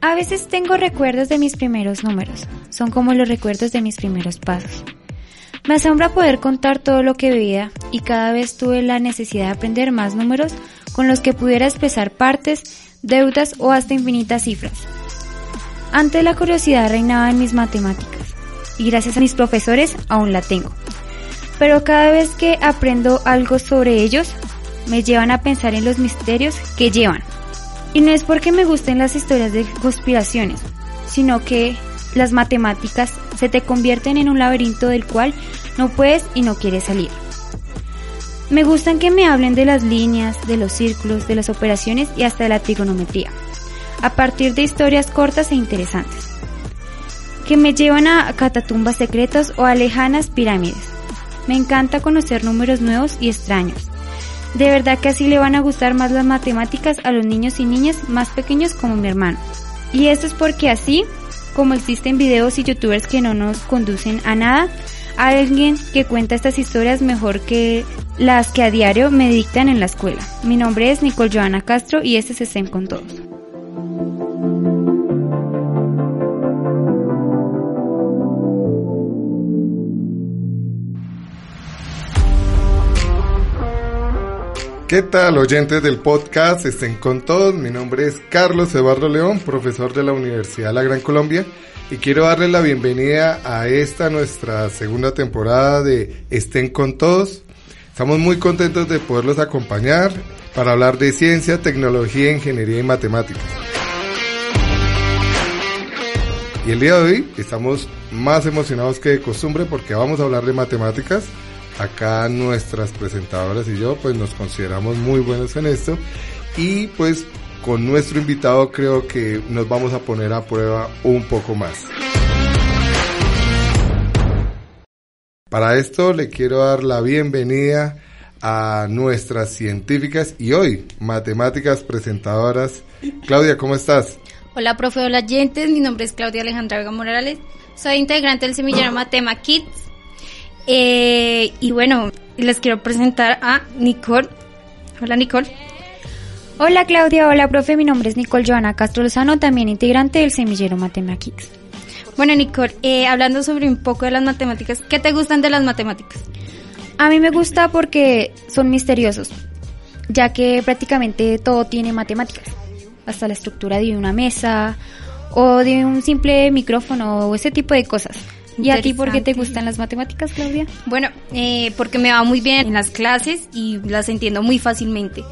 A veces tengo recuerdos de mis primeros números, son como los recuerdos de mis primeros pasos. Me asombra poder contar todo lo que veía y cada vez tuve la necesidad de aprender más números con los que pudiera expresar partes, deudas o hasta infinitas cifras. Antes la curiosidad reinaba en mis matemáticas y gracias a mis profesores aún la tengo. Pero cada vez que aprendo algo sobre ellos, me llevan a pensar en los misterios que llevan. Y no es porque me gusten las historias de conspiraciones, sino que las matemáticas se te convierten en un laberinto del cual no puedes y no quieres salir. Me gustan que me hablen de las líneas, de los círculos, de las operaciones y hasta de la trigonometría, a partir de historias cortas e interesantes, que me llevan a catatumbas secretos o a lejanas pirámides. Me encanta conocer números nuevos y extraños, de verdad que así le van a gustar más las matemáticas a los niños y niñas más pequeños como mi hermano. Y esto es porque así, como existen videos y youtubers que no nos conducen a nada, hay alguien que cuenta estas historias mejor que las que a diario me dictan en la escuela. Mi nombre es Nicole Joana Castro y este es Estén con Todos. ¿Qué tal oyentes del podcast? Estén con todos. Mi nombre es Carlos Eduardo León, profesor de la Universidad de La Gran Colombia y quiero darles la bienvenida a esta nuestra segunda temporada de Estén con todos. Estamos muy contentos de poderlos acompañar para hablar de ciencia, tecnología, ingeniería y matemáticas. Y el día de hoy estamos más emocionados que de costumbre porque vamos a hablar de matemáticas acá nuestras presentadoras y yo pues nos consideramos muy buenos en esto y pues con nuestro invitado creo que nos vamos a poner a prueba un poco más. Para esto le quiero dar la bienvenida a nuestras científicas y hoy matemáticas presentadoras. Claudia, ¿cómo estás? Hola, profe, hola, oyentes. Mi nombre es Claudia Alejandra Vega Morales. Soy integrante del semillero Matema Kids eh, y bueno, les quiero presentar a Nicole. Hola Nicole. Hola Claudia, hola profe, mi nombre es Nicole Joana Castro Lozano, también integrante del semillero Matemáticas. Bueno Nicole, eh, hablando sobre un poco de las matemáticas, ¿qué te gustan de las matemáticas? A mí me gusta porque son misteriosos, ya que prácticamente todo tiene matemáticas, hasta la estructura de una mesa o de un simple micrófono o ese tipo de cosas. ¿Y a ti por qué te gustan las matemáticas, Claudia? Bueno, eh, porque me va muy bien en las clases y las entiendo muy fácilmente.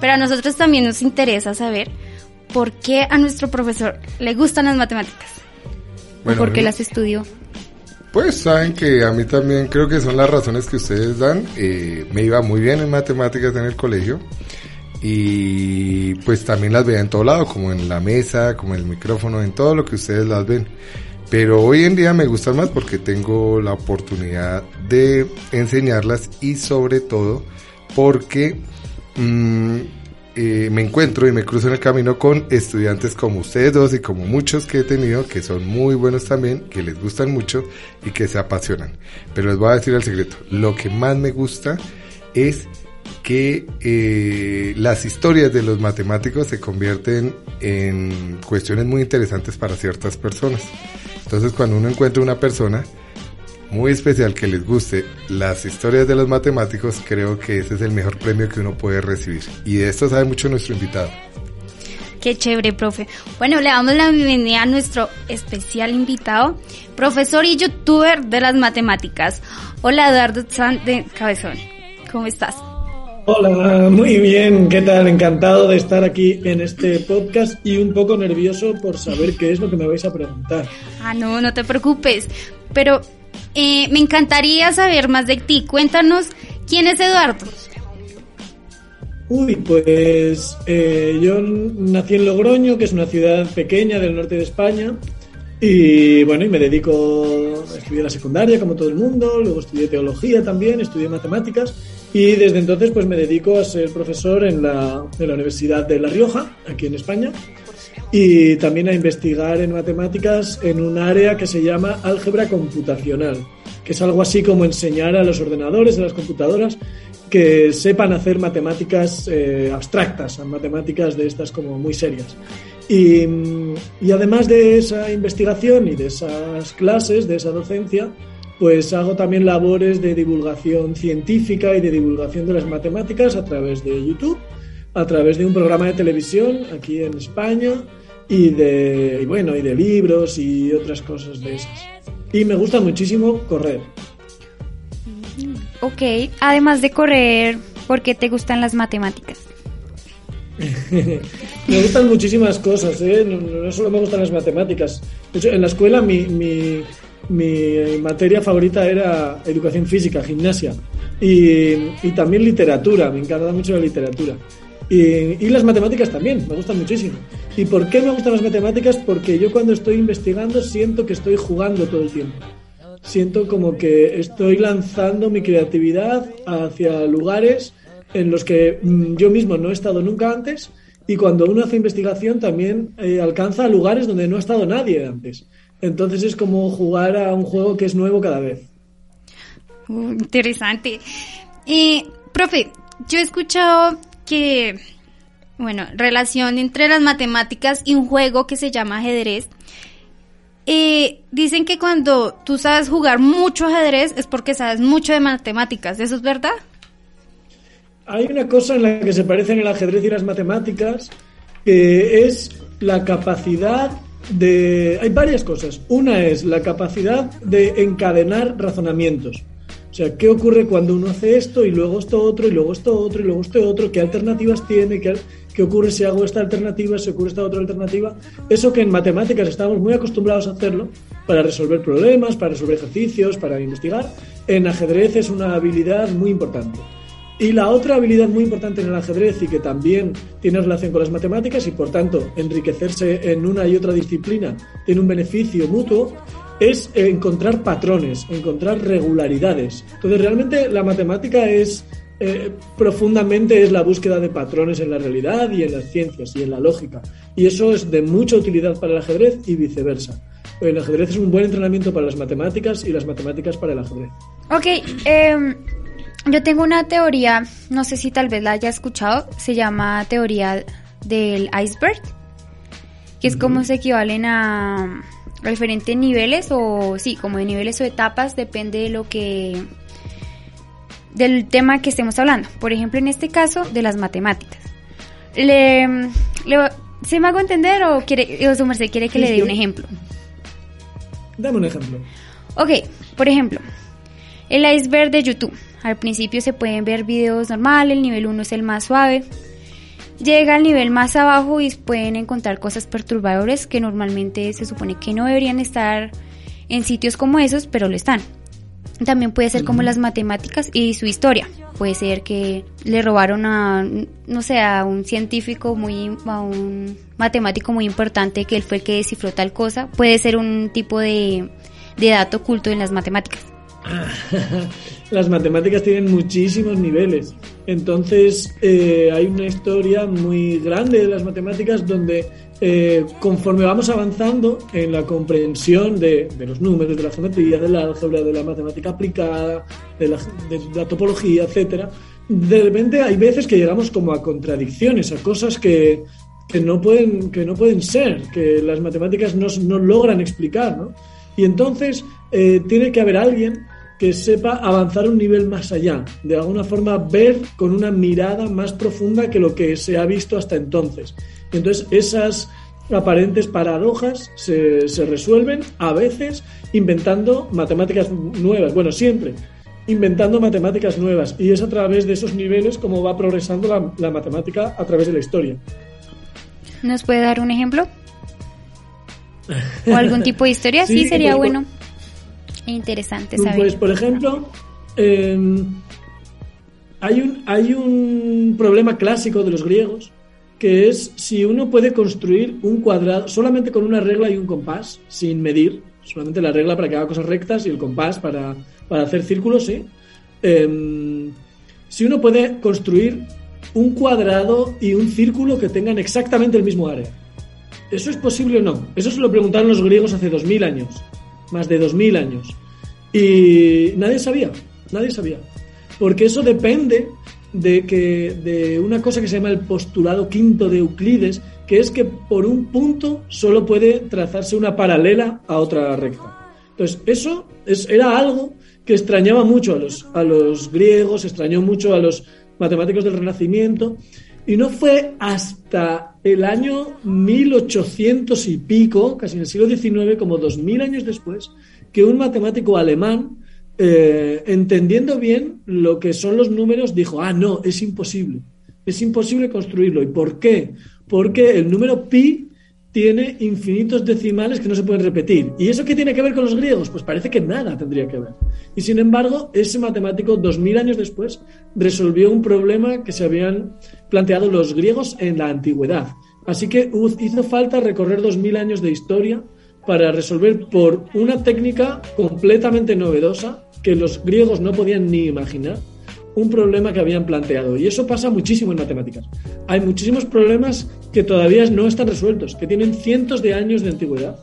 Pero a nosotros también nos interesa saber por qué a nuestro profesor le gustan las matemáticas. Bueno, ¿Por qué las estudió? Pues saben que a mí también creo que son las razones que ustedes dan. Eh, me iba muy bien en matemáticas en el colegio y pues también las veía en todo lado, como en la mesa, como en el micrófono, en todo lo que ustedes las ven. Pero hoy en día me gustan más porque tengo la oportunidad de enseñarlas y sobre todo porque mm, eh, me encuentro y me cruzo en el camino con estudiantes como ustedes dos y como muchos que he tenido que son muy buenos también, que les gustan mucho y que se apasionan. Pero les voy a decir el secreto, lo que más me gusta es que eh, las historias de los matemáticos se convierten en cuestiones muy interesantes para ciertas personas. Entonces cuando uno encuentra una persona muy especial que les guste las historias de los matemáticos, creo que ese es el mejor premio que uno puede recibir. Y de esto sabe mucho nuestro invitado. Qué chévere, profe. Bueno, le damos la bienvenida a nuestro especial invitado, profesor y youtuber de las matemáticas. Hola, Eduardo San de Cabezón. ¿Cómo estás? Hola, muy bien, ¿qué tal? Encantado de estar aquí en este podcast y un poco nervioso por saber qué es lo que me vais a preguntar. Ah, no, no te preocupes, pero eh, me encantaría saber más de ti. Cuéntanos, ¿quién es Eduardo? Uy, pues eh, yo nací en Logroño, que es una ciudad pequeña del norte de España, y bueno, y me dedico a estudiar la secundaria como todo el mundo, luego estudié teología también, estudié matemáticas y desde entonces pues me dedico a ser profesor en la, en la Universidad de La Rioja, aquí en España, y también a investigar en matemáticas en un área que se llama álgebra computacional. que es algo así como enseñar a los ordenadores, a las computadoras, que sepan hacer matemáticas eh, abstractas, matemáticas de estas como muy serias. Y, y, además de esa investigación y de esas clases, de esa docencia, pues hago también labores de divulgación científica y de divulgación de las matemáticas a través de YouTube, a través de un programa de televisión aquí en España y de, y bueno, y de libros y otras cosas de esas. Y me gusta muchísimo correr. Ok, además de correr, ¿por qué te gustan las matemáticas? me gustan muchísimas cosas, ¿eh? no, solo me gustan las matemáticas. De hecho, en la escuela mi, mi, mi materia favorita era educación física, gimnasia y, y, también literatura, me encanta mucho la literatura. Y, y, las matemáticas también, me gustan muchísimo. ¿Y por qué me gustan las matemáticas? Porque yo cuando estoy investigando siento que estoy jugando todo el tiempo siento como que estoy lanzando mi creatividad hacia lugares en los que mm, yo mismo no he estado nunca antes y cuando uno hace investigación también eh, alcanza lugares donde no ha estado nadie antes. Entonces es como jugar a un juego que es nuevo cada vez. Uh, interesante. Y, profe, yo he escuchado que, bueno, relación entre las matemáticas y un juego que se llama ajedrez y dicen que cuando tú sabes jugar mucho ajedrez es porque sabes mucho de matemáticas. ¿Eso es verdad? Hay una cosa en la que se parecen el ajedrez y las matemáticas, que es la capacidad Hay varias cosas. Una es la capacidad de encadenar razonamientos. O sea, ¿qué ocurre cuando uno hace esto y luego esto otro y luego esto otro y luego esto otro? ¿Qué alternativas tiene? ¿Qué, qué ocurre si hago esta alternativa? ¿Si ocurre esta otra alternativa? Eso que en matemáticas estamos muy acostumbrados a hacerlo para resolver problemas, para resolver ejercicios, para investigar. En ajedrez es una habilidad muy importante. Y la otra habilidad muy importante en el ajedrez y que también tiene relación con las matemáticas y por tanto enriquecerse en una y otra disciplina tiene un beneficio mutuo es encontrar patrones, encontrar regularidades. Entonces, realmente la matemática es eh, profundamente es la búsqueda de patrones en la realidad y en las ciencias y en la lógica. Y eso es de mucha utilidad para el ajedrez y viceversa. El ajedrez es un buen entrenamiento para las matemáticas y las matemáticas para el ajedrez. Ok, em, yo tengo una teoría, no sé si tal vez la haya escuchado, se llama teoría del iceberg, que es como se equivalen a diferentes niveles o sí, como de niveles o etapas, depende de lo que del tema que estemos hablando. Por ejemplo, en este caso, de las matemáticas. Le, ¿Se me hago entender o quiere, o su merced quiere que le dé un ejemplo? Dame un ejemplo. Ok, por ejemplo, el iceberg de YouTube. Al principio se pueden ver videos normales, el nivel 1 es el más suave, llega al nivel más abajo y pueden encontrar cosas perturbadoras que normalmente se supone que no deberían estar en sitios como esos, pero lo están. También puede ser como las matemáticas y su historia. Puede ser que le robaron a, no sé, a un científico muy, a un matemático muy importante que él fue el que descifró tal cosa. Puede ser un tipo de, de dato oculto en las matemáticas. las matemáticas tienen muchísimos niveles. Entonces, eh, hay una historia muy grande de las matemáticas donde eh, conforme vamos avanzando en la comprensión de, los números, de la geometría, del álgebra, de la matemática aplicada, de la, topología, etcétera, de repente hay veces que llegamos como a contradicciones, a cosas que, no, pueden, que no pueden ser, que las matemáticas no, no logran explicar, ¿no? Y entonces eh, tiene que haber alguien que sepa avanzar un nivel más allá, de alguna forma ver con una mirada más profunda que lo que se ha visto hasta entonces. Entonces esas aparentes paradojas se, se resuelven a veces inventando matemáticas nuevas, bueno, siempre inventando matemáticas nuevas y es a través de esos niveles como va progresando la, la matemática a través de la historia. ¿Nos puede dar un ejemplo? ¿O algún tipo de historia? sí, sería bueno. Interesante saber. Pues, por ejemplo, em, hay, un, hay un problema clásico de los griegos que es si uno puede construir un cuadrado solamente con una regla y un compás, sin medir, solamente la regla para que haga cosas rectas y el compás para, hacer círculos, ¿sí? Em, si uno puede construir un cuadrado y un círculo que tengan exactamente el mismo área. ¿Eso es posible o no? Eso se lo preguntaron los griegos hace 2000 años más de 2.000 años. Y nadie sabía, nadie sabía. Porque eso depende de, que, de una cosa que se llama el postulado quinto de Euclides, que es que por un punto solo puede trazarse una paralela a otra recta. Entonces, eso es, era algo que extrañaba mucho a los, a los griegos, extrañó mucho a los matemáticos del Renacimiento, y no fue hasta el año 1800 y pico, casi en el siglo XIX, como 2000 años después, que un matemático alemán, eh, entendiendo bien lo que son los números, dijo, ah, no, es imposible, es imposible construirlo. ¿Y por qué? Porque el número pi tiene infinitos decimales que no se pueden repetir. ¿Y eso qué tiene que ver con los griegos? Pues parece que nada tendría que ver. Y sin embargo, ese matemático, dos mil años después, resolvió un problema que se habían planteado los griegos en la antigüedad. Así que hizo falta recorrer dos mil años de historia para resolver por una técnica completamente novedosa que los griegos no podían ni imaginar un problema que habían planteado. Y eso pasa muchísimo en matemáticas. Hay muchísimos problemas que todavía no están resueltos, que tienen cientos de años de antigüedad,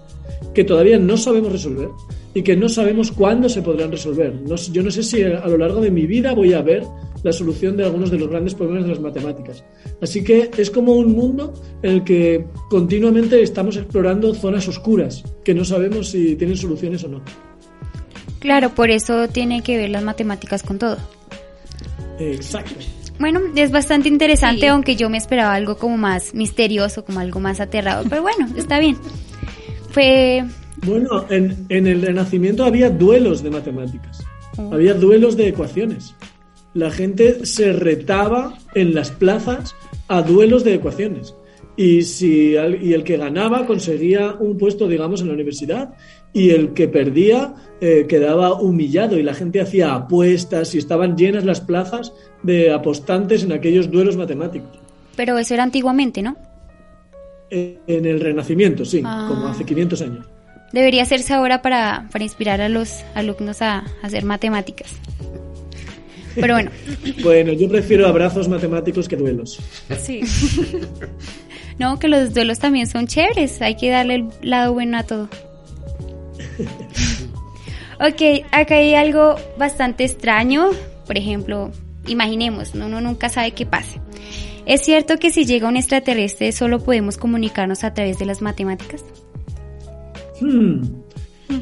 que todavía no sabemos resolver y que no sabemos cuándo se podrán resolver. yo no sé si a lo largo de mi vida voy a ver la solución de algunos de los grandes problemas de las matemáticas. Así que es como un mundo en el que continuamente estamos explorando zonas oscuras que no sabemos si tienen soluciones o no. Claro, por eso tiene que ver las matemáticas con todo. Exacto. Bueno, es bastante interesante, aunque yo me esperaba algo como más misterioso, como algo más aterrador, pero bueno, está bien. Fue... Bueno, en, el Renacimiento había duelos de matemáticas, oh. había duelos de ecuaciones. La gente se retaba en las plazas a duelos de ecuaciones. Y, si, y el que ganaba conseguía un puesto, digamos, en la universidad y el que perdía eh, quedaba humillado y la gente hacía apuestas y estaban llenas las plazas de apostantes en aquellos duelos matemáticos. Pero eso era antiguamente, ¿no? En el Renacimiento, sí, ah. como hace 500 años. Debería hacerse ahora para, para inspirar a los alumnos a, a hacer matemáticas. Pero bueno. bueno, yo prefiero abrazos matemáticos que duelos. Sí. no, que los duelos también son chéveres. Hay que darle el lado bueno a todo. ok, acá hay algo bastante extraño. Por ejemplo, imaginemos, uno nunca sabe qué pase. ¿Es cierto que si llega un extraterrestre solo podemos comunicarnos a través de las matemáticas? Hmm.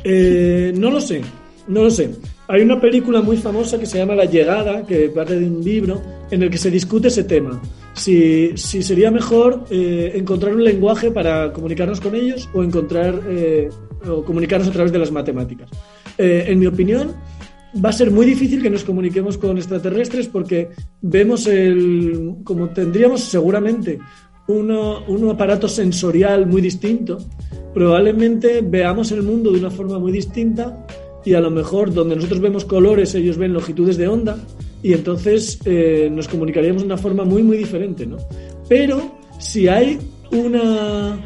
Eh, no lo sé, no lo sé. Hay una película muy famosa que se llama La Llegada, que parte de un libro en el que se discute ese tema. Si, sería mejor eh, encontrar un lenguaje para comunicarnos con ellos o encontrar eh, comunicarnos a través de las matemáticas. Eh, en mi opinión, va a ser muy difícil que nos comuniquemos con extraterrestres porque vemos el, como tendríamos seguramente uno, un aparato sensorial muy distinto, probablemente veamos el mundo de una forma muy distinta y a lo mejor donde nosotros vemos colores, ellos ven longitudes de onda y entonces eh, nos comunicaríamos de una forma muy, muy diferente, ¿no? Pero si hay una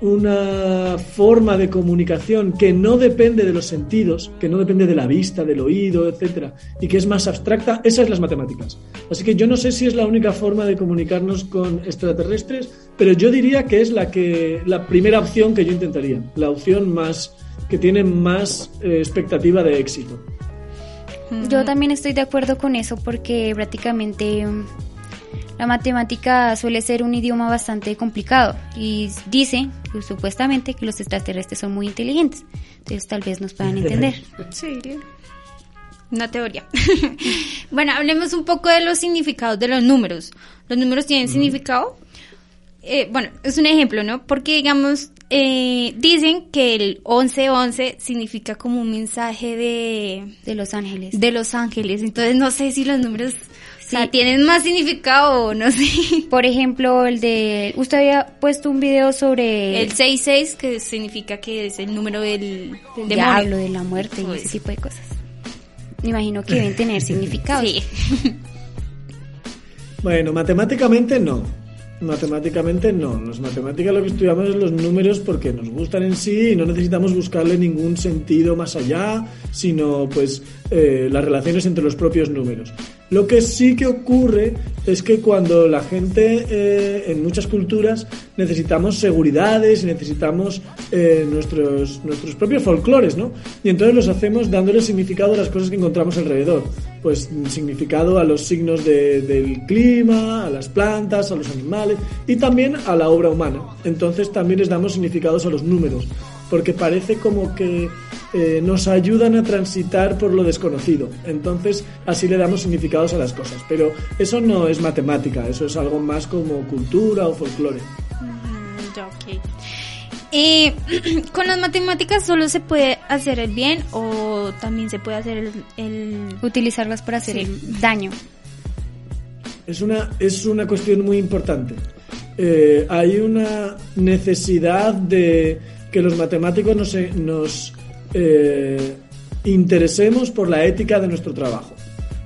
una forma de comunicación que no depende de los sentidos, que no depende de la vista, del oído, etcétera, y que es más abstracta, esas es las matemáticas. Así que yo no sé si es la única forma de comunicarnos con extraterrestres, pero yo diría que es la que la primera opción que yo intentaría, la opción más que tiene más eh, expectativa de éxito. Yo también estoy de acuerdo con eso porque prácticamente la matemática suele ser un idioma bastante complicado y dice, pues, supuestamente, que los extraterrestres son muy inteligentes. Entonces tal vez nos puedan entender. Sí, una teoría. bueno, hablemos un poco de los significados de los números. ¿Los números tienen significado? Eh, bueno, es un ejemplo, ¿no? Porque, digamos, eh, dicen que el 1111 significa como un mensaje de... De los ángeles. De los ángeles. Entonces, no sé si los números Sí. ¿tienen más significado no sé? Por ejemplo, el de... Usted había puesto un video sobre... El 66, que significa que es el número del, del diablo, de la muerte y ese tipo de cosas. Me imagino que deben tener significado. Sí. bueno, matemáticamente no. Matemáticamente no. Las matemáticas lo que estudiamos es los números porque nos gustan en sí y no necesitamos buscarle ningún sentido más allá, sino pues eh, las relaciones entre los propios números. Lo que sí que ocurre es que cuando la gente eh, en muchas culturas necesitamos seguridades necesitamos eh, nuestros, nuestros propios folclores, ¿no? Y entonces los hacemos dándole significado a las cosas que encontramos alrededor. Pues significado a los signos de- del clima, a las plantas, a los animales y también a la obra humana. Entonces también les damos significados a los números, porque parece como que eh, nos ayudan a transitar por lo desconocido. Entonces, así le damos significados a las cosas. Pero eso no es matemática, eso es algo más como cultura o folclore. Mm, ya, ok. Eh, ¿Con las matemáticas solo se puede hacer el bien o también se puede hacer el... el- Utilizarlas para hacer Sí. el daño. Es una, es una cuestión muy importante. Eh, hay una necesidad de que los matemáticos nos, nos eh, interesemos por la ética de nuestro trabajo.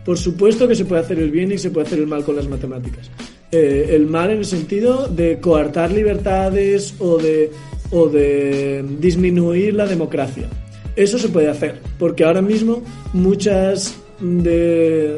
Por supuesto que se puede hacer el bien y se puede hacer el mal con las matemáticas. Eh, el mal en el sentido de coartar libertades o de, o de disminuir la democracia. Eso se puede hacer, porque ahora mismo muchas de,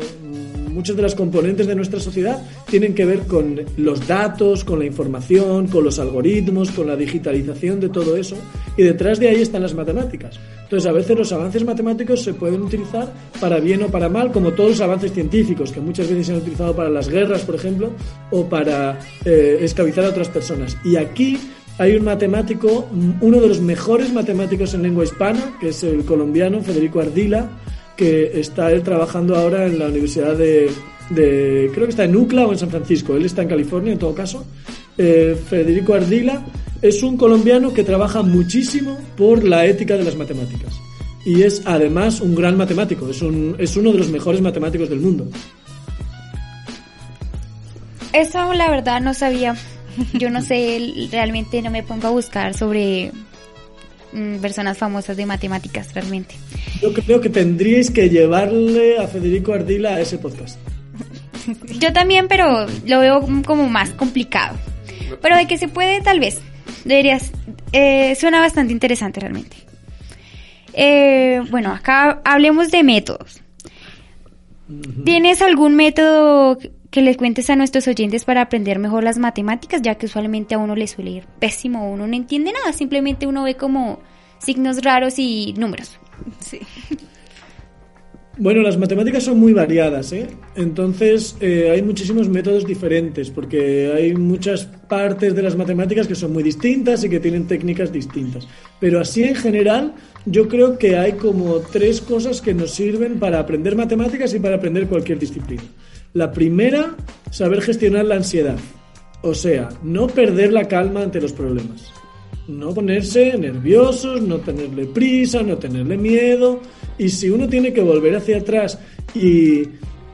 muchas de las componentes de nuestra sociedad tienen que ver con los datos, con la información, con los algoritmos, con la digitalización de todo eso, y detrás de ahí están las matemáticas. Entonces, a veces los avances matemáticos se pueden utilizar para bien o para mal, como todos los avances científicos, que muchas veces se han utilizado para las guerras, por ejemplo, o para eh, a otras personas. Y aquí hay un matemático, uno de los mejores matemáticos en lengua hispana, que es el colombiano Federico Ardila, que está él trabajando ahora en la Universidad de, creo que está en UCLA o en San Francisco, él está en California en todo caso. Eh, Federico Ardila es un colombiano que trabaja muchísimo por la ética de las matemáticas. Y es además un gran matemático, es, un, es uno de los mejores matemáticos del mundo. Eso la verdad no sabía. Yo no sé, realmente no me pongo a buscar sobre personas famosas de matemáticas realmente. Yo creo que tendríais que llevarle a Federico Ardila a ese podcast. Yo también, pero lo veo como más complicado. Pero de que se puede, tal vez. Deberías. eh, suena bastante interesante realmente. Eh, bueno, acá hablemos de métodos. ¿Tienes algún método que les cuentes a nuestros oyentes para aprender mejor las matemáticas? Ya que usualmente a uno le suele ir pésimo, uno no entiende nada, simplemente uno ve como signos raros y números. Sí. Bueno, las matemáticas son muy variadas, ¿eh? Entonces eh, hay muchísimos métodos diferentes, porque hay muchas partes de las matemáticas que son muy distintas y que tienen técnicas distintas. Pero así en general, yo creo que hay como tres cosas que nos sirven para aprender matemáticas y para aprender cualquier disciplina. La primera, saber gestionar la ansiedad. O sea, no perder la calma ante los problemas. No ponerse nerviosos, no tenerle prisa, no tenerle miedo. Y si uno tiene que volver hacia atrás y,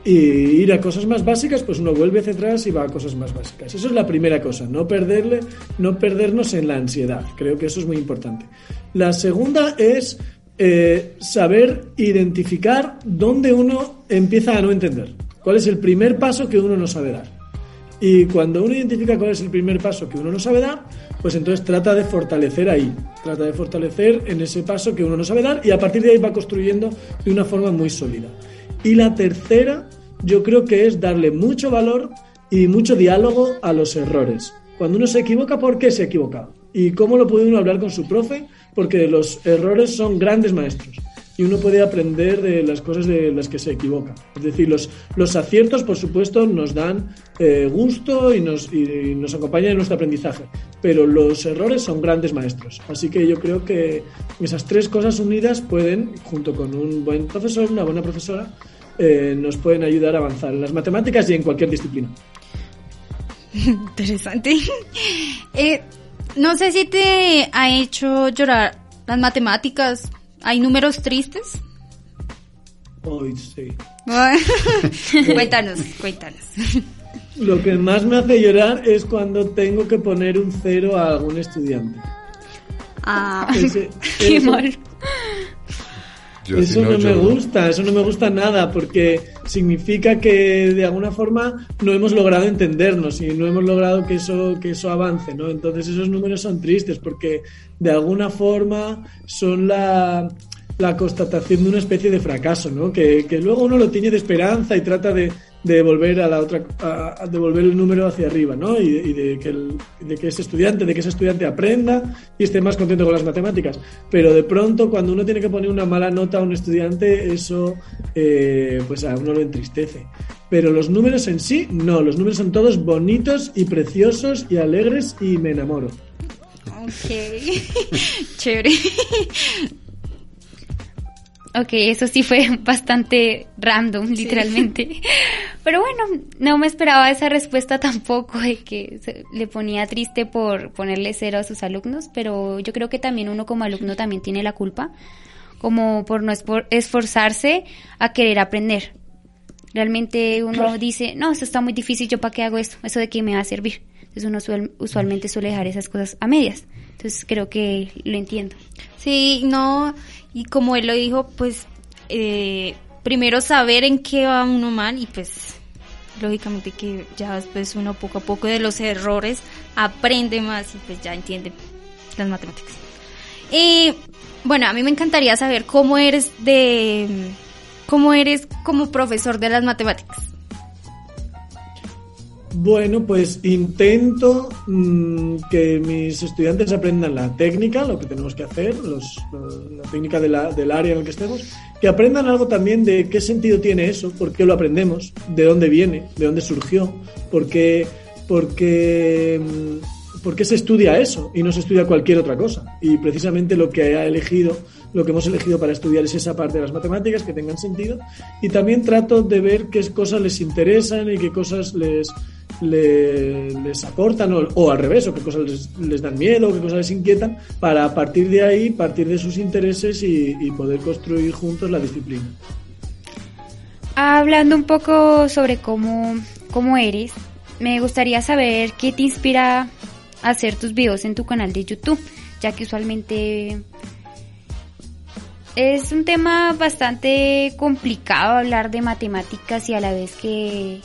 ir a cosas más básicas, pues uno vuelve hacia atrás y va a cosas más básicas. Eso es la primera cosa, no perderle, no perdernos en la ansiedad. Creo que eso es muy importante. La segunda es eh, saber identificar dónde uno empieza a no entender. ¿Cuál es el primer paso que uno no sabe dar? Y cuando uno identifica cuál es el primer paso que uno no sabe dar, pues entonces trata de fortalecer ahí, trata de fortalecer en ese paso que uno no sabe dar y a partir de ahí va construyendo de una forma muy sólida. Y la tercera, yo creo que es darle mucho valor y mucho diálogo a los errores. Cuando uno se equivoca, ¿por qué se equivoca? ¿Y cómo lo puede uno hablar con su profe? Porque los errores son grandes maestros y uno puede aprender de las cosas de las que se equivoca. Es decir, los, los aciertos, por supuesto, nos dan eh, gusto y nos, y nos acompañan en nuestro aprendizaje, pero los errores son grandes maestros. Así que yo creo que esas tres cosas unidas pueden, junto con un buen profesor, una buena profesora, eh, nos pueden ayudar a avanzar en las matemáticas y en cualquier disciplina. Interesante. Eh, no sé si te ha hecho llorar las matemáticas. ¿Hay números tristes? Hoy sí. cuéntanos, cuéntanos. Lo que más me hace llorar es cuando tengo que poner un cero a algún estudiante. Ah, Ese- Qué mal. Yo eso no, me gusta, eso no me gusta nada, porque significa que de alguna forma no hemos logrado entendernos y no hemos logrado que eso, que eso avance, ¿no? Entonces esos números son tristes porque de alguna forma son la la constatación de una especie de fracaso, ¿no? Que, que luego uno lo tiene de esperanza y trata de, de devolver a la otra a, devolver el número hacia arriba ¿no? y, de, que el, de que ese estudiante de que ese estudiante aprenda y esté más contento con las matemáticas pero de pronto cuando uno tiene que poner una mala nota a un estudiante eso eh, pues a uno lo entristece pero los números en sí no los números son todos bonitos y preciosos y alegres y me enamoro Ok, chévere. Ok, eso sí fue bastante random, literalmente. Pero bueno, no me esperaba esa respuesta tampoco de que le ponía triste por ponerle cero a sus alumnos, pero yo creo que también uno como alumno también tiene la culpa, como por no esforzarse a querer aprender. Realmente uno dice, no, eso está muy difícil, ¿yo para qué hago esto? ¿Eso de qué me va a servir? Entonces uno usualmente suele dejar esas cosas a medias. Entonces creo que lo entiendo. Sí, no, y como él lo dijo, pues eh, primero saber en qué va uno mal y pues lógicamente que ya después uno poco a poco de los errores aprende más y pues ya entiende las matemáticas. Y bueno, a mí me encantaría saber cómo eres de cómo eres como profesor de las matemáticas. Bueno, pues intento mm, que mis estudiantes aprendan la técnica, lo que tenemos que hacer, los, la técnica de la, del área en el que estemos, que aprendan algo también de qué sentido tiene eso, por qué lo aprendemos, de dónde viene, de dónde surgió, por qué, por qué, mm, por qué se estudia eso y no se estudia cualquier otra cosa. Y precisamente lo que ha elegido lo que hemos elegido para estudiar es esa parte de las matemáticas que tengan sentido y también trato de ver qué cosas les interesan y qué cosas les, les, aportan o, al revés, o qué cosas les, dan miedo, o qué cosas les inquietan, para partir de ahí, partir de sus intereses y, poder construir juntos la disciplina. Hablando un poco sobre cómo, cómo eres, me gustaría saber qué te inspira a hacer tus videos en tu canal de YouTube, ya que usualmente es un tema bastante complicado hablar de matemáticas y a la vez que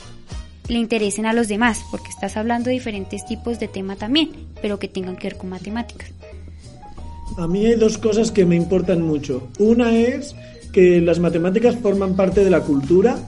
le interesen a los demás, porque estás hablando de diferentes tipos de tema también, pero que tengan que ver con matemáticas. A mí hay dos cosas que me importan mucho. Una es que las matemáticas forman parte de la cultura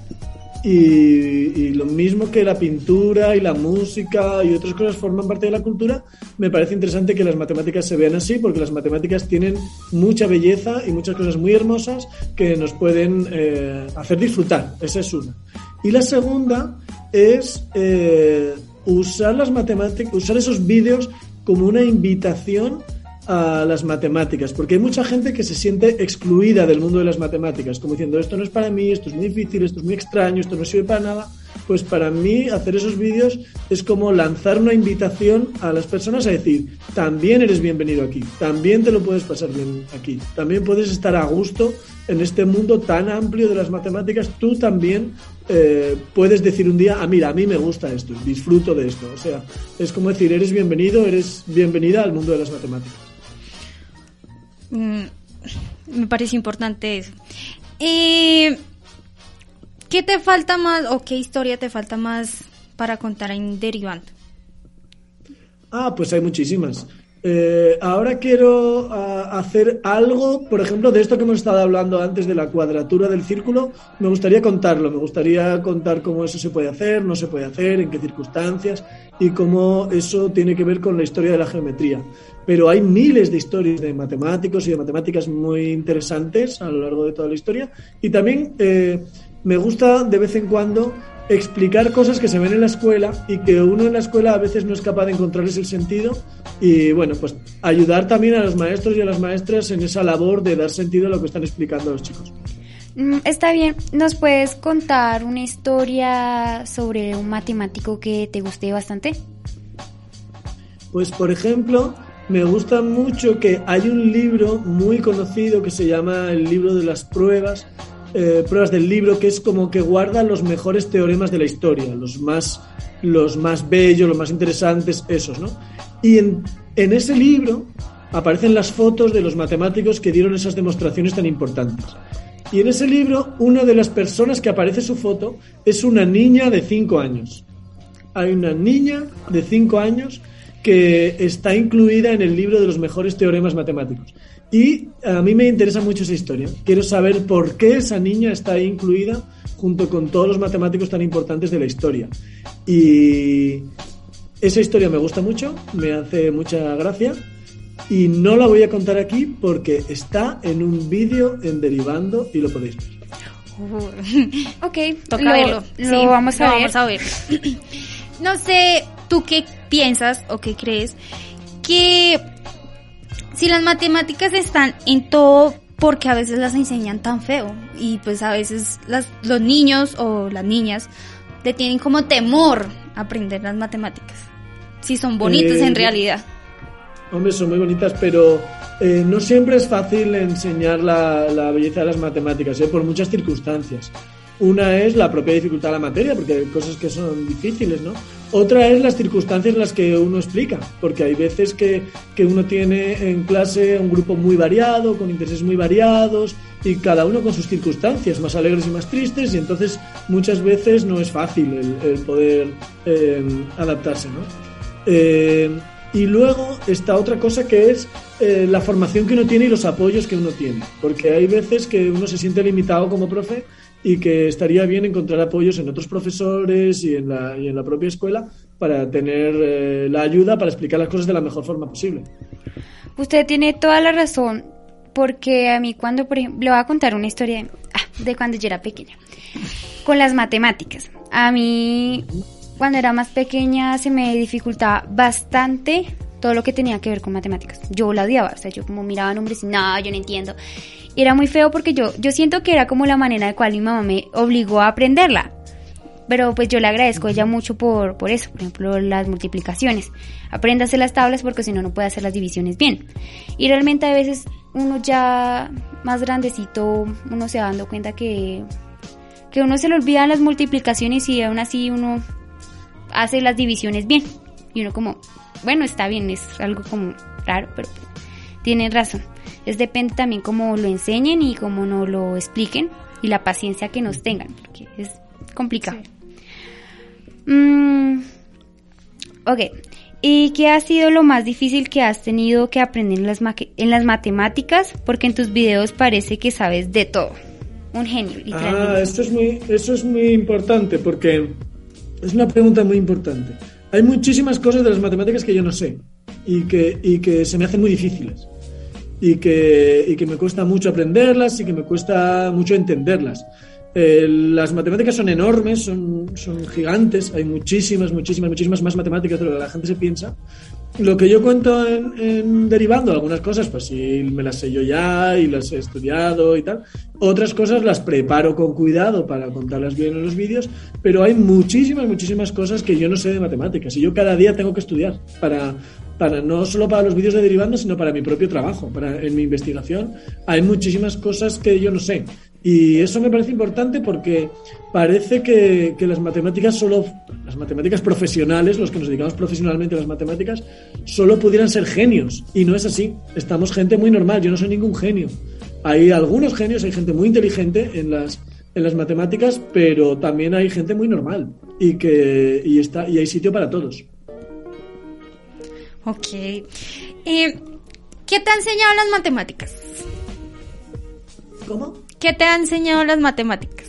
y, lo mismo que la pintura y la música y otras cosas forman parte de la cultura, me parece interesante que las matemáticas se vean así, porque las matemáticas tienen mucha belleza y muchas cosas muy hermosas que nos pueden eh, hacer disfrutar. Esa es una. Y la segunda es eh, usar las matemáticas, usar esos vídeos como una invitación a las matemáticas, porque hay mucha gente que se siente excluida del mundo de las matemáticas, como diciendo esto no es para mí, esto es muy difícil, esto es muy extraño, esto no sirve para nada. Pues para mí hacer esos vídeos es como lanzar una invitación a las personas a decir, también eres bienvenido aquí, también te lo puedes pasar bien aquí, también puedes estar a gusto en este mundo tan amplio de las matemáticas, tú también eh, puedes decir un día, ah, mira, a mí me gusta esto, disfruto de esto. O sea, es como decir, eres bienvenido, eres bienvenida al mundo de las matemáticas. Mm, me parece importante eso. ¿Qué te falta más o qué historia te falta más para contar en Derivando? Ah, pues hay muchísimas. Eh, ahora quiero ah, hacer algo, por ejemplo, de esto que hemos estado hablando antes de la cuadratura del círculo. Me gustaría contarlo, me gustaría contar cómo eso se puede hacer, no se puede hacer, en qué circunstancias y cómo eso tiene que ver con la historia de la geometría. Pero hay miles de historias de matemáticos y de matemáticas muy interesantes a lo largo de toda la historia. Y también eh, me gusta de vez en cuando explicar cosas que se ven en la escuela y que uno en la escuela a veces no es capaz de encontrarles el sentido y bueno, pues ayudar también a los maestros y a las maestras en esa labor de dar sentido a lo que están explicando los chicos. Mm, está bien, ¿nos puedes contar una historia sobre un matemático que te guste bastante? Pues por ejemplo, me gusta mucho que hay un libro muy conocido que se llama el libro de las pruebas, eh, pruebas del libro, que es como que guarda los mejores teoremas de la historia, los más, los más bellos, los más interesantes, esos, ¿no? Y en, en ese libro aparecen las fotos de los matemáticos que dieron esas demostraciones tan importantes. Y en ese libro, una de las personas que aparece su foto es una niña de 5 años. Hay una niña de 5 años que está incluida en el libro de los mejores teoremas matemáticos. Y a mí me interesa mucho esa historia. Quiero saber por qué esa niña está ahí incluida junto con todos los matemáticos tan importantes de la historia. Y esa historia me gusta mucho, me hace mucha gracia y no la voy a contar aquí porque está en un vídeo en Derivando y lo podéis ver. ok, Toca lo, verlo. Lo Sí, vamos a lo ver. vamos a ver. no sé, ¿tú qué piensas o qué crees? Que si las matemáticas están en todo, porque a veces las enseñan tan feo y pues a veces las, los niños o las niñas le tienen como temor a aprender las matemáticas. Si son bonitas Eh, en yo- realidad. Hombre, son muy bonitas, pero eh, no siempre es fácil enseñar la, la belleza de las matemáticas, ¿eh? por muchas circunstancias. Una es la propia dificultad de la materia, porque hay cosas que son difíciles, ¿no? Otra es las circunstancias en las que uno explica, porque hay veces que, que uno tiene en clase un grupo muy variado, con intereses muy variados, y cada uno con sus circunstancias, más alegres y más tristes, y entonces muchas veces no es fácil el, poder eh, adaptarse, ¿no? Eh, y luego está otra cosa que es eh, la formación que uno tiene y los apoyos que uno tiene. Porque hay veces que uno se siente limitado como profe y que estaría bien encontrar apoyos en otros profesores y en la, y en la propia escuela para tener eh, la ayuda para explicar las cosas de la mejor forma posible. Usted tiene toda la razón, porque a mí cuando, por ejemplo, le voy a contar una historia de, ah, de cuando yo era pequeña, con las matemáticas. A mí, cuando era más pequeña, se me dificultaba bastante todo lo que tenía que ver con matemáticas. Yo la odiaba, o sea, yo como miraba nombres y no, yo no entiendo. Y era muy feo porque yo, yo siento que era como la manera de cual mi mamá me obligó a aprenderla. Pero pues yo le agradezco a ella mucho por, por eso, por ejemplo, las multiplicaciones. Apréndase las tablas porque si no, no puede hacer las divisiones bien. Y realmente a veces uno ya más grandecito, uno se va dando cuenta que, que uno se le olvidan las multiplicaciones y aún así uno hace las divisiones bien. Y uno como, bueno, está bien, es algo como raro, pero tienen razón. Es depende también cómo lo enseñen y cómo nos lo expliquen y la paciencia que nos tengan, porque es complicado. Mm, ok. ¿Y qué ha sido lo más difícil que has tenido que aprender en las, maque- en las matemáticas? Porque en tus videos parece que sabes de todo. Un genio, Ah, esto es muy, eso es muy importante porque es una pregunta muy importante. Hay muchísimas cosas de las matemáticas que yo no sé y que, y que se me hacen muy difíciles y que, y que me cuesta mucho aprenderlas y que me cuesta mucho entenderlas. Eh, las matemáticas son enormes, son, son gigantes, hay muchísimas, muchísimas, muchísimas más matemáticas de lo que la gente se piensa. Lo que yo cuento en, en derivando, algunas cosas, pues sí me las sé yo ya y las he estudiado y tal. Otras cosas las preparo con cuidado para contarlas bien en los vídeos, pero hay muchísimas, muchísimas cosas que yo no sé de matemáticas y yo cada día tengo que estudiar para, no solo para los vídeos de derivando, sino para mi propio trabajo, para en mi investigación. Hay muchísimas cosas que yo no sé. Y eso me parece importante porque parece que, que, las matemáticas solo, las matemáticas profesionales, los que nos dedicamos profesionalmente a las matemáticas, solo pudieran ser genios. Y no es así. Estamos gente muy normal. Yo no soy ningún genio. Hay algunos genios, hay gente muy inteligente en las, en las matemáticas, pero también hay gente muy normal. Y, que, y, está, y hay sitio para todos. Ok. Eh, ¿Qué te ha enseñado las matemáticas? ¿Cómo? ¿Qué te ha enseñado las matemáticas?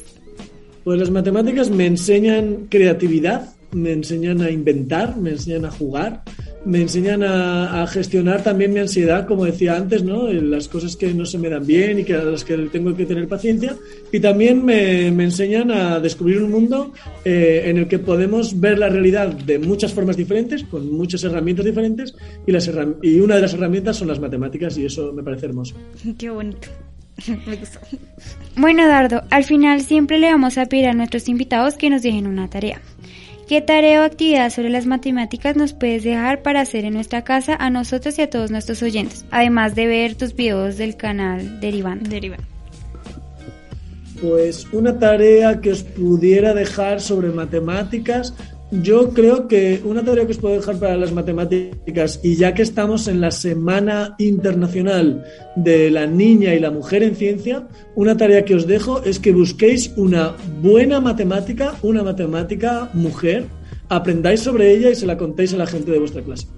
Pues las matemáticas me enseñan creatividad, me enseñan a inventar, me enseñan a jugar, me enseñan a, gestionar también mi ansiedad, como decía antes, ¿no? Las cosas que no se me dan bien y que a las que tengo que tener paciencia. Y también me, enseñan a descubrir un mundo eh, en el que podemos ver la realidad de muchas formas diferentes, con muchas herramientas diferentes, y, una de las herramientas son las matemáticas, y eso me parece hermoso. Qué bonito. Bueno, Dardo, al final siempre le vamos a pedir a nuestros invitados que nos dejen una tarea. ¿Qué tarea o actividad sobre las matemáticas nos puedes dejar para hacer en nuestra casa a nosotros y a todos nuestros oyentes? Además de ver tus videos del canal Derivando. Derivando. Pues una tarea que os pudiera dejar sobre matemáticas. Yo creo que una tarea que os puedo dejar para las matemáticas, y ya que estamos en la Semana Internacional de la Niña y la Mujer en Ciencia, una tarea que os dejo es que busquéis una buena matemática, una matemática mujer, aprendáis sobre ella y se la contéis a la gente de vuestra clase.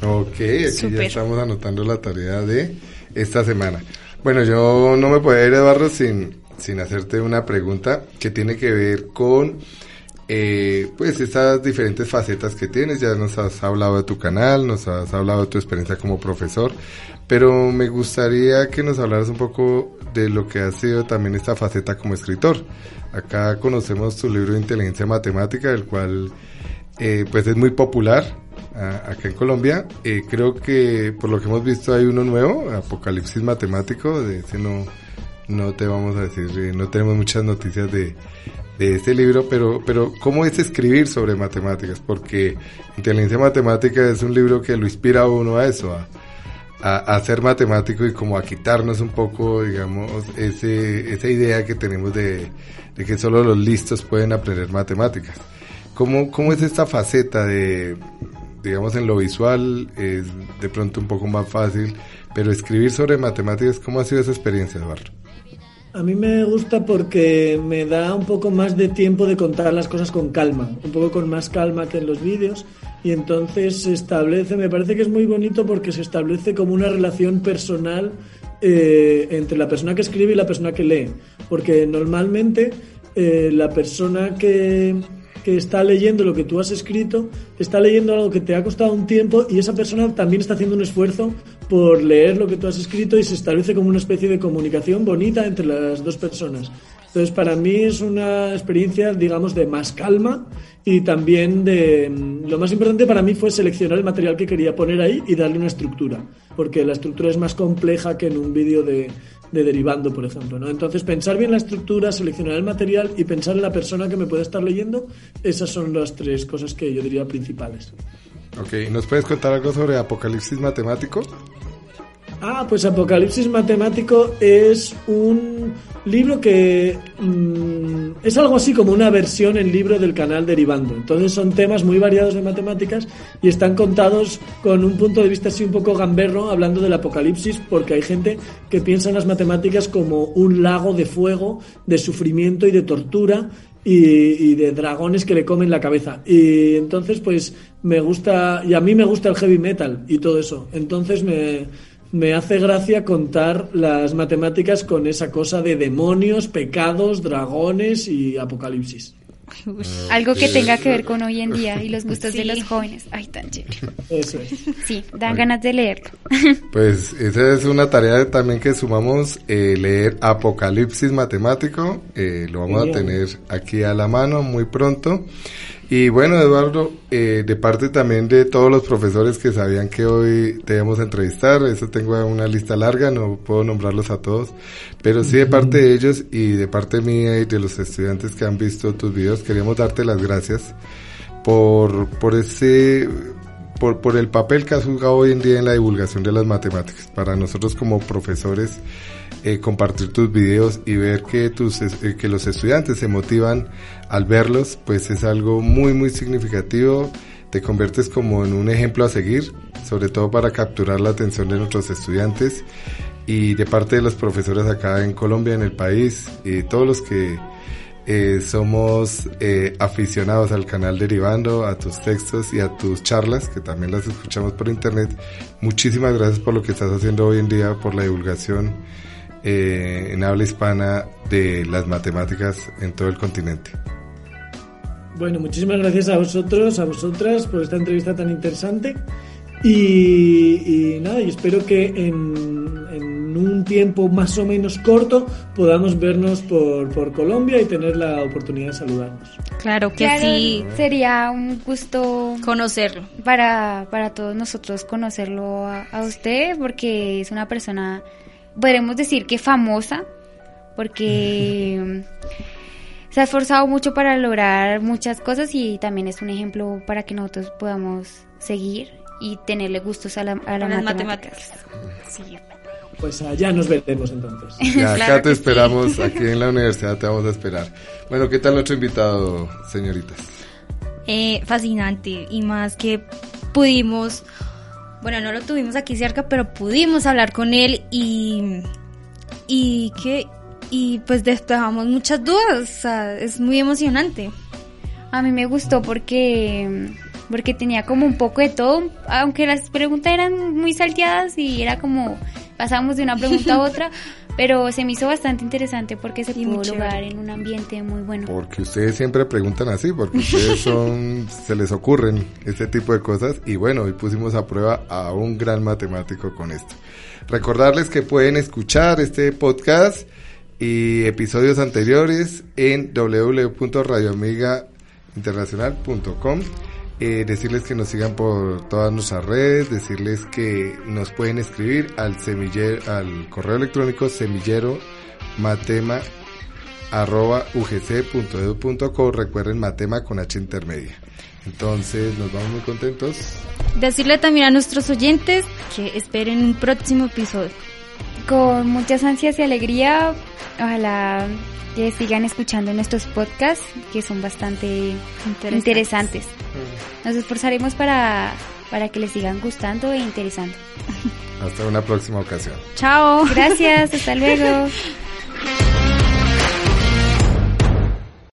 Ok, aquí ya estamos anotando la tarea de esta semana. Bueno, yo no me puedo ir, Eduardo, sin, sin hacerte una pregunta que tiene que ver con eh, pues estas diferentes facetas que tienes. Ya nos has hablado de tu canal, nos has hablado de tu experiencia como profesor, pero me gustaría que nos hablaras un poco de lo que ha sido también esta faceta como escritor. Acá conocemos tu libro de inteligencia matemática, el cual eh, pues es muy popular acá en Colombia. Eh, creo que por lo que hemos visto hay uno nuevo, Apocalipsis Matemático, de ese no, no te vamos a decir, eh, no tenemos muchas noticias de, de este libro, pero, pero ¿cómo es escribir sobre matemáticas? Porque Inteligencia Matemática es un libro que lo inspira a uno a eso, a, a, ser matemático y como a quitarnos un poco, digamos, ese, esa idea que tenemos de, de que solo los listos pueden aprender matemáticas. ¿Cómo, ¿Cómo es esta faceta de, digamos, en lo visual es de pronto un poco más fácil, pero escribir sobre matemáticas, ¿cómo ha sido esa experiencia, Eduardo? A mí me gusta porque me da un poco más de tiempo de contar las cosas con calma, un poco con más calma que en los vídeos. Y entonces se establece, me parece que es muy bonito porque se establece como una relación personal eh, entre la persona que escribe y la persona que lee, porque normalmente eh, la persona que, que está leyendo lo que tú has escrito, está leyendo algo que te ha costado un tiempo y esa persona también está haciendo un esfuerzo por leer lo que tú has escrito y se establece como una especie de comunicación bonita entre las dos personas. Entonces, para mí es una experiencia, digamos, de más calma y también de... Lo más importante para mí fue seleccionar el material que quería poner ahí y darle una estructura, porque la estructura es más compleja que en un vídeo de, de derivando, por ejemplo. ¿no? Entonces, pensar bien la estructura, seleccionar el material y pensar en la persona que me puede estar leyendo, esas son las tres cosas que yo diría principales. Ok, ¿nos puedes contar algo sobre Apocalipsis Matemático? Ah, pues Apocalipsis Matemático es un libro que mm, es algo así como una versión en libro del canal Derivando. Entonces son temas muy variados de matemáticas y están contados con un punto de vista así un poco gamberro, hablando del apocalipsis, porque hay gente que piensa en las matemáticas como un lago de fuego, de sufrimiento y de tortura y, y, de dragones que le comen la cabeza. Y entonces, pues me gusta, y a mí me gusta el heavy metal y todo eso. Entonces me, me hace gracia contar las matemáticas con esa cosa de demonios, pecados, dragones y apocalipsis. Algo que tenga que ver con hoy en día y los gustos de los jóvenes. Ay, tan chévere. Eso es. Sí, dan ganas de leerlo. Pues esa es una tarea también que sumamos, eh, leer Apocalipsis Matemático. Eh, lo vamos a tener aquí a la mano muy pronto. Y bueno, Eduardo, eh, de parte también de todos los profesores que sabían que hoy te íbamos a entrevistar, eso tengo una lista larga, no puedo nombrarlos a todos, pero sí de parte de ellos y de parte mía y de los estudiantes que han visto tus videos, queríamos darte las gracias por, por ese, por, por el papel que has jugado hoy en día en la divulgación de las matemáticas. Para nosotros como profesores, eh, compartir tus videos y ver que tus eh, que los estudiantes se motivan al verlos, pues es algo muy muy significativo. Te conviertes como en un ejemplo a seguir, sobre todo para capturar la atención de nuestros estudiantes y de parte de los profesores acá en Colombia, en el país y todos los que eh, somos eh, aficionados al canal Derivando, a tus textos y a tus charlas, que también las escuchamos por internet. Muchísimas gracias por lo que estás haciendo hoy en día, por la divulgación eh, en habla hispana de las matemáticas en todo el continente. Bueno, muchísimas gracias a vosotros, a vosotras por esta entrevista tan interesante. Y, nada, y espero que en, en, un tiempo más o menos corto podamos vernos por, por, Colombia y tener la oportunidad de saludarnos. Claro que sí. Sería un gusto conocerlo. Para, para todos nosotros conocerlo a, a usted, porque es una persona podremos decir que famosa, porque se ha esforzado mucho para lograr muchas cosas y también es un ejemplo para que nosotros podamos seguir y tenerle gustos a, la, a, las matemáticas. Pues allá nos veremos entonces. acá te esperamos, aquí en la universidad te vamos a esperar. Bueno, ¿qué tal nuestro invitado, señoritas? Eh, fascinante y más que pudimos bueno, no lo tuvimos aquí cerca, pero pudimos hablar con él y, y que, y pues despejamos muchas dudas, o sea, es muy emocionante. A mí me gustó porque porque tenía como un poco de todo, aunque las preguntas eran muy salteadas y era como pasábamos de una pregunta a otra, pero se me hizo bastante interesante porque se pudo lograr en un ambiente muy bueno. Porque ustedes siempre preguntan así, porque ustedes son, se les ocurren este tipo de cosas y bueno, hoy pusimos a prueba a un gran matemático con esto. Recordarles que pueden escuchar este podcast y episodios anteriores en www.radioamigainternacional.com. Eh, decirles que nos sigan por todas nuestras redes, decirles que nos pueden escribir al semillero, al correo electrónico semillero matema arroba ugc.edu.co recuerden matema con h intermedia. Entonces nos vamos muy contentos. Decirle también a nuestros oyentes que esperen un próximo episodio con muchas ansias y alegría ojalá que sigan escuchando nuestros podcasts que son bastante interesantes. Nos esforzaremos para, para que les sigan gustando e interesando. Hasta una próxima ocasión. Chao. Gracias, hasta luego.